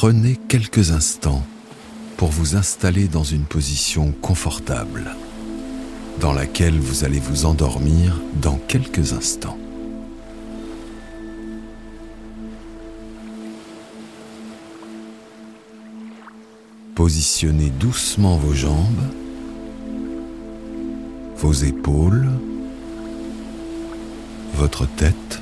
Prenez quelques instants pour vous installer dans une position confortable, dans laquelle vous allez vous endormir dans quelques instants. Positionnez doucement vos jambes, vos épaules, votre tête,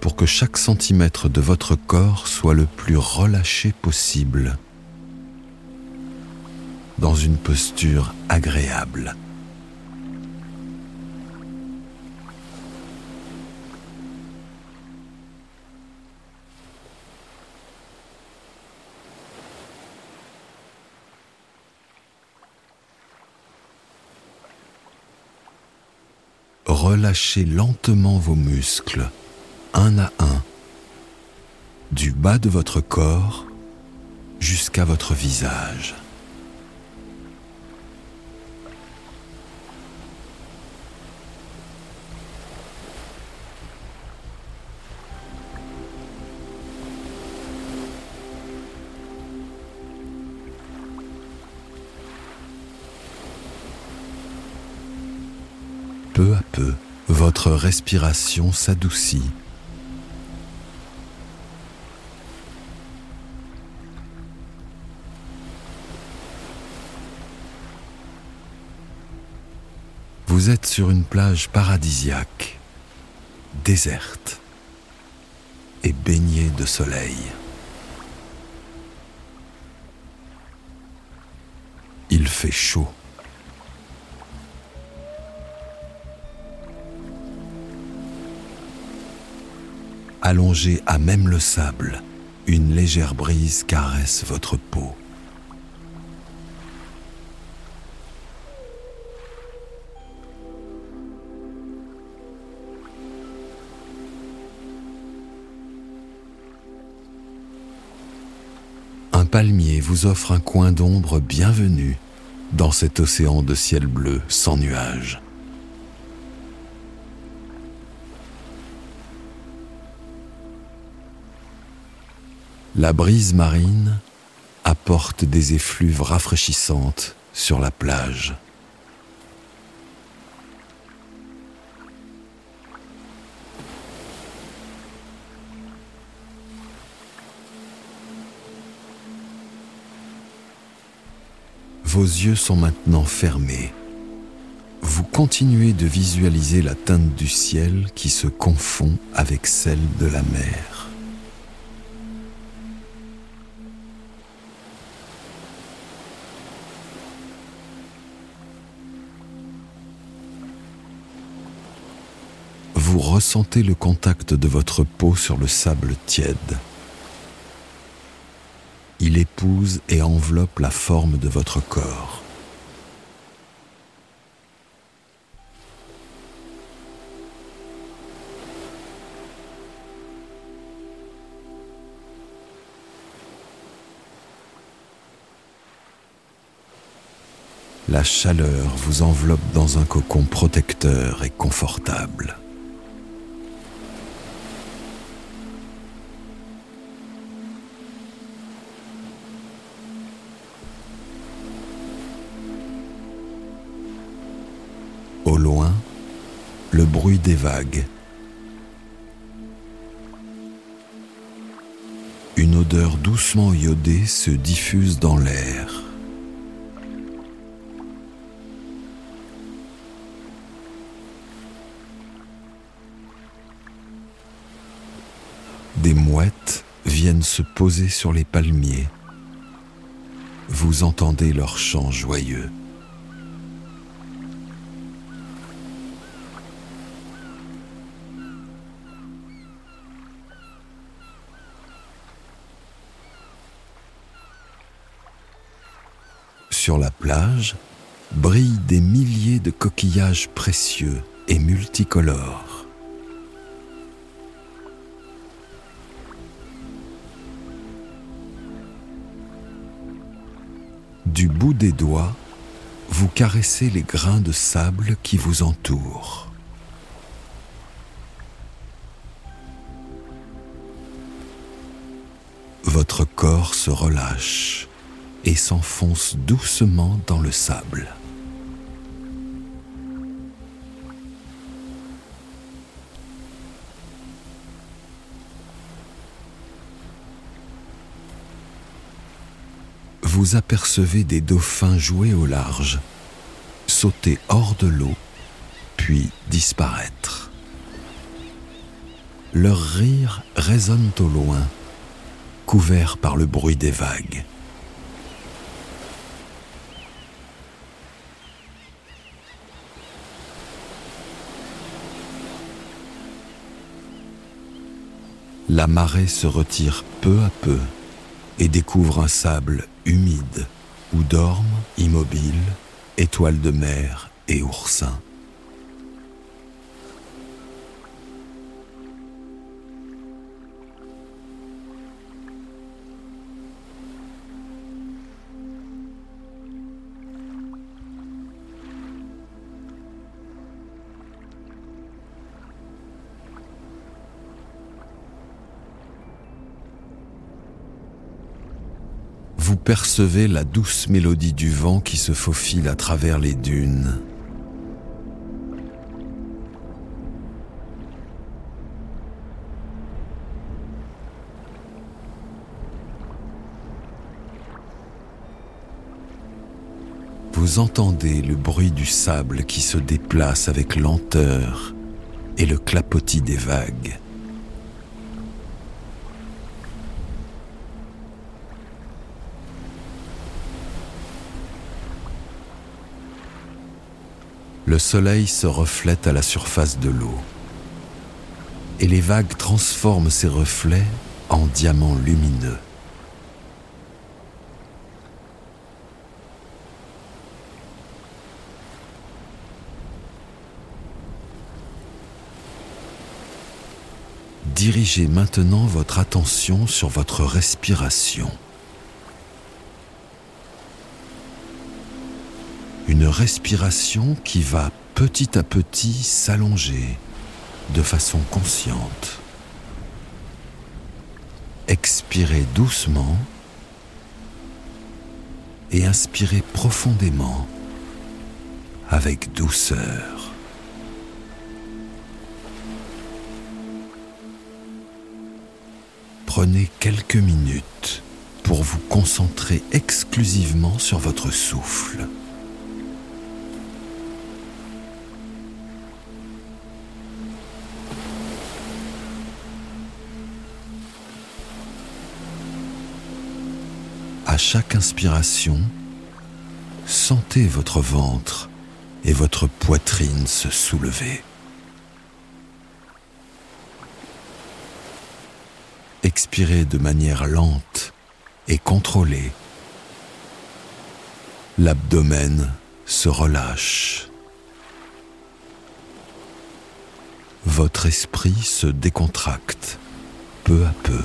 pour que chaque centimètre de votre corps soit le plus relâché possible, dans une posture agréable. Relâchez lentement vos muscles, un à un, du bas de votre corps jusqu'à votre visage. Votre respiration s'adoucit. Vous êtes sur une plage paradisiaque, déserte et baignée de soleil. Il fait chaud. Allongé à même le sable, une légère brise caresse votre peau. Un palmier vous offre un coin d'ombre bienvenu dans cet océan de ciel bleu sans nuages. La brise marine apporte des effluves rafraîchissantes sur la plage. Vos yeux sont maintenant fermés. Vous continuez de visualiser la teinte du ciel qui se confond avec celle de la mer. Ressentez le contact de votre peau sur le sable tiède. Il épouse et enveloppe la forme de votre corps. La chaleur vous enveloppe dans un cocon protecteur et confortable. Bruit des vagues. Une odeur doucement iodée se diffuse dans l'air. Des mouettes viennent se poser sur les palmiers. Vous entendez leur chant joyeux. La plage brillent des milliers de coquillages précieux et multicolores. Du bout des doigts, vous caressez les grains de sable qui vous entourent. Votre corps se relâche et s'enfonce doucement dans le sable. vous apercevez des dauphins jouer au large, sauter hors de l'eau, puis disparaître. Leurs rires résonnent au loin, couverts par le bruit des vagues. La marée se retire peu à peu et découvre un sable humide où dorment immobiles étoiles de mer et oursins. Vous percevez la douce mélodie du vent qui se faufile à travers les dunes. Vous entendez le bruit du sable qui se déplace avec lenteur et le clapotis des vagues. Le soleil se reflète à la surface de l'eau et les vagues transforment ces reflets en diamants lumineux. Dirigez maintenant votre attention sur votre respiration. Une respiration qui va petit à petit s'allonger de façon consciente. Expirez doucement et inspirez profondément avec douceur. Prenez quelques minutes pour vous concentrer exclusivement sur votre souffle. À chaque inspiration, sentez votre ventre et votre poitrine se soulever. Expirez de manière lente et contrôlée. L'abdomen se relâche. Votre esprit se décontracte peu à peu.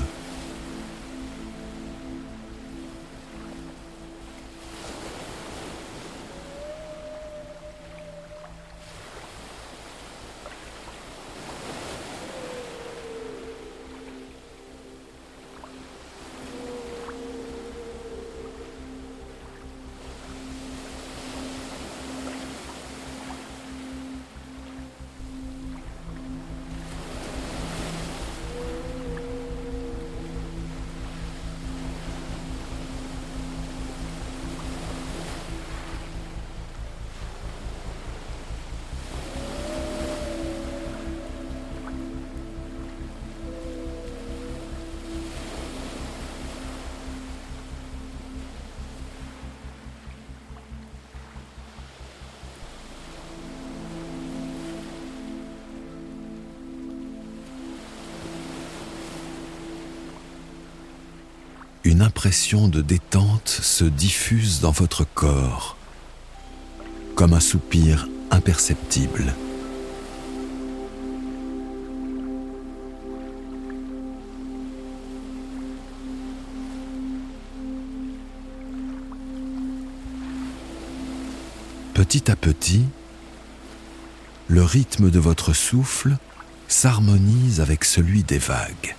Une impression de détente se diffuse dans votre corps, comme un soupir imperceptible. Petit à petit, le rythme de votre souffle s'harmonise avec celui des vagues.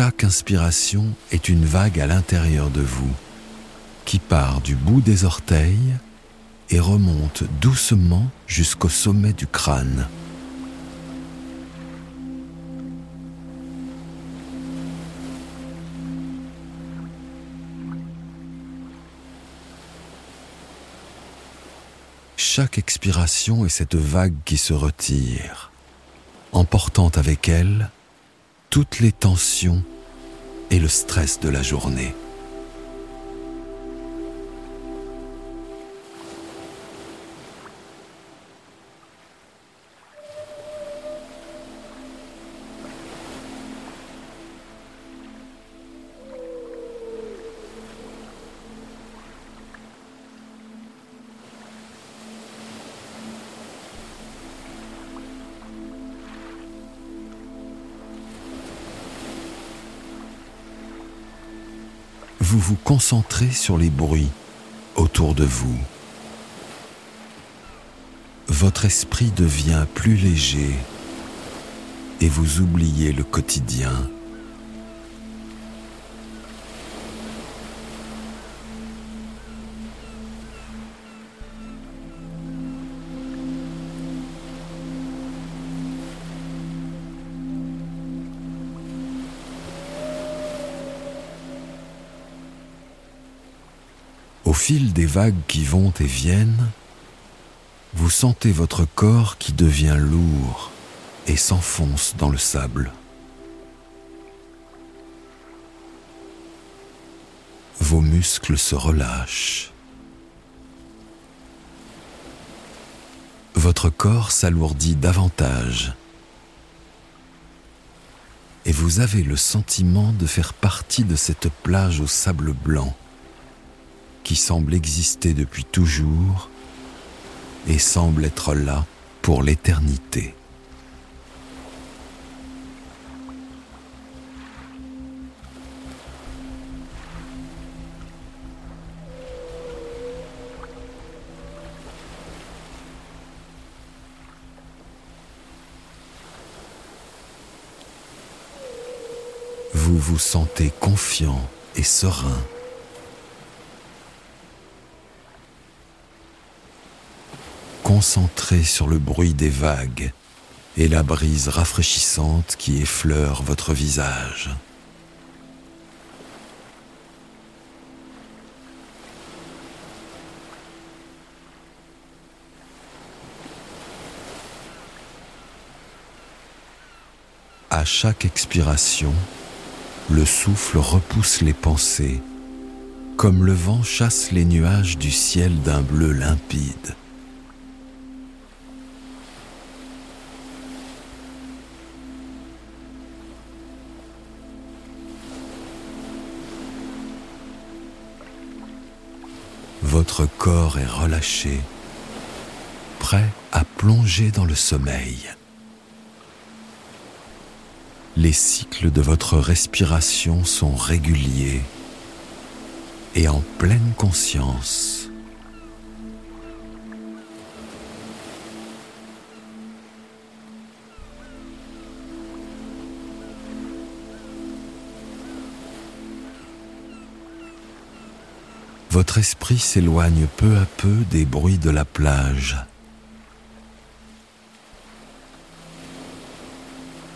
Chaque inspiration est une vague à l'intérieur de vous qui part du bout des orteils et remonte doucement jusqu'au sommet du crâne. Chaque expiration est cette vague qui se retire, emportant avec elle toutes les tensions et le stress de la journée. Vous concentrez sur les bruits autour de vous. Votre esprit devient plus léger et vous oubliez le quotidien. Fil des vagues qui vont et viennent, vous sentez votre corps qui devient lourd et s'enfonce dans le sable. Vos muscles se relâchent. Votre corps s'alourdit davantage et vous avez le sentiment de faire partie de cette plage au sable blanc qui semble exister depuis toujours et semble être là pour l'éternité. Vous vous sentez confiant et serein concentré sur le bruit des vagues et la brise rafraîchissante qui effleure votre visage. À chaque expiration, le souffle repousse les pensées, comme le vent chasse les nuages du ciel d'un bleu limpide. Votre corps est relâché, prêt à plonger dans le sommeil. Les cycles de votre respiration sont réguliers et en pleine conscience. Votre esprit s'éloigne peu à peu des bruits de la plage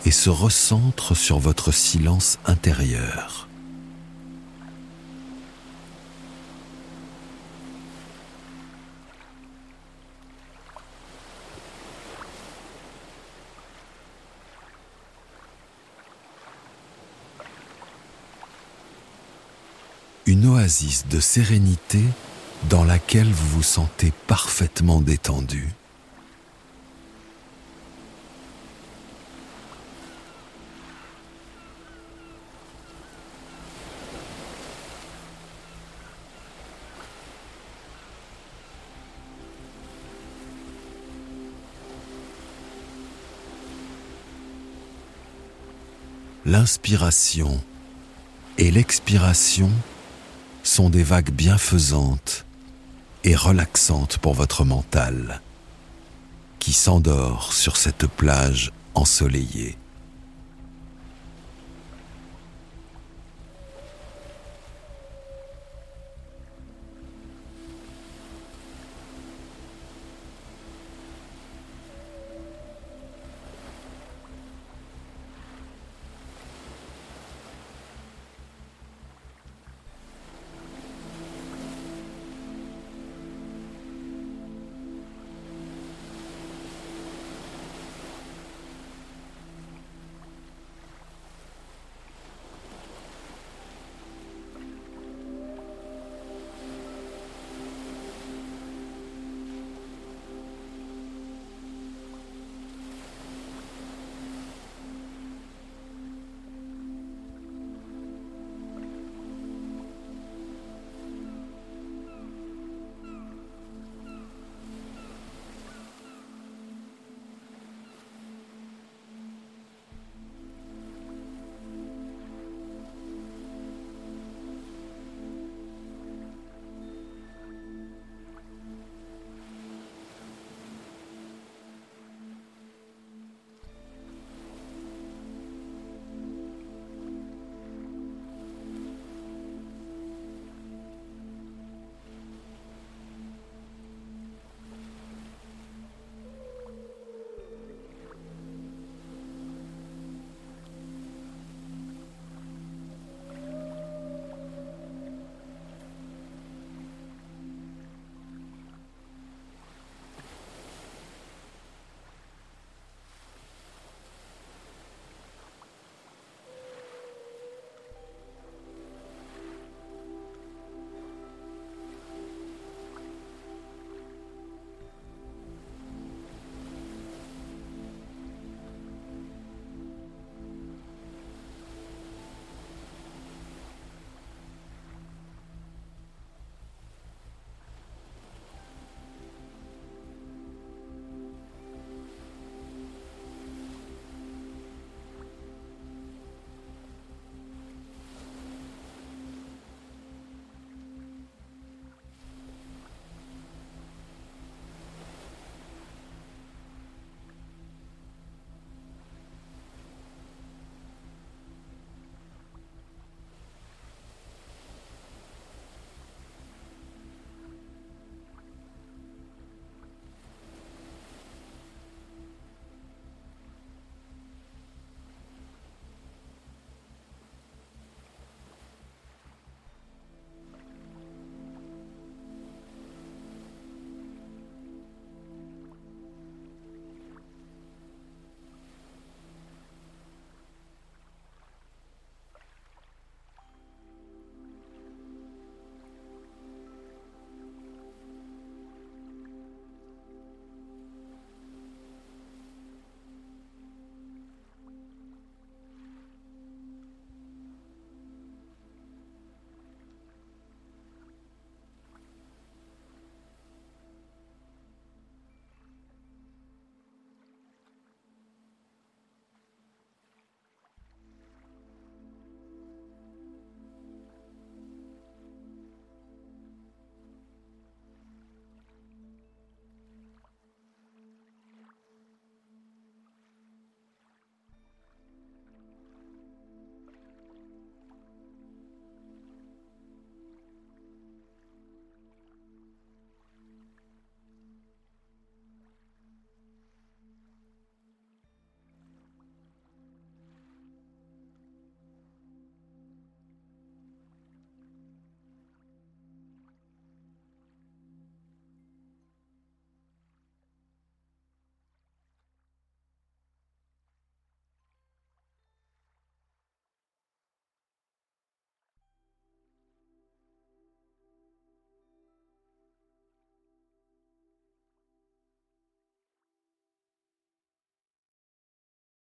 et se recentre sur votre silence intérieur. de sérénité dans laquelle vous vous sentez parfaitement détendu. L'inspiration et l'expiration sont des vagues bienfaisantes et relaxantes pour votre mental qui s'endort sur cette plage ensoleillée.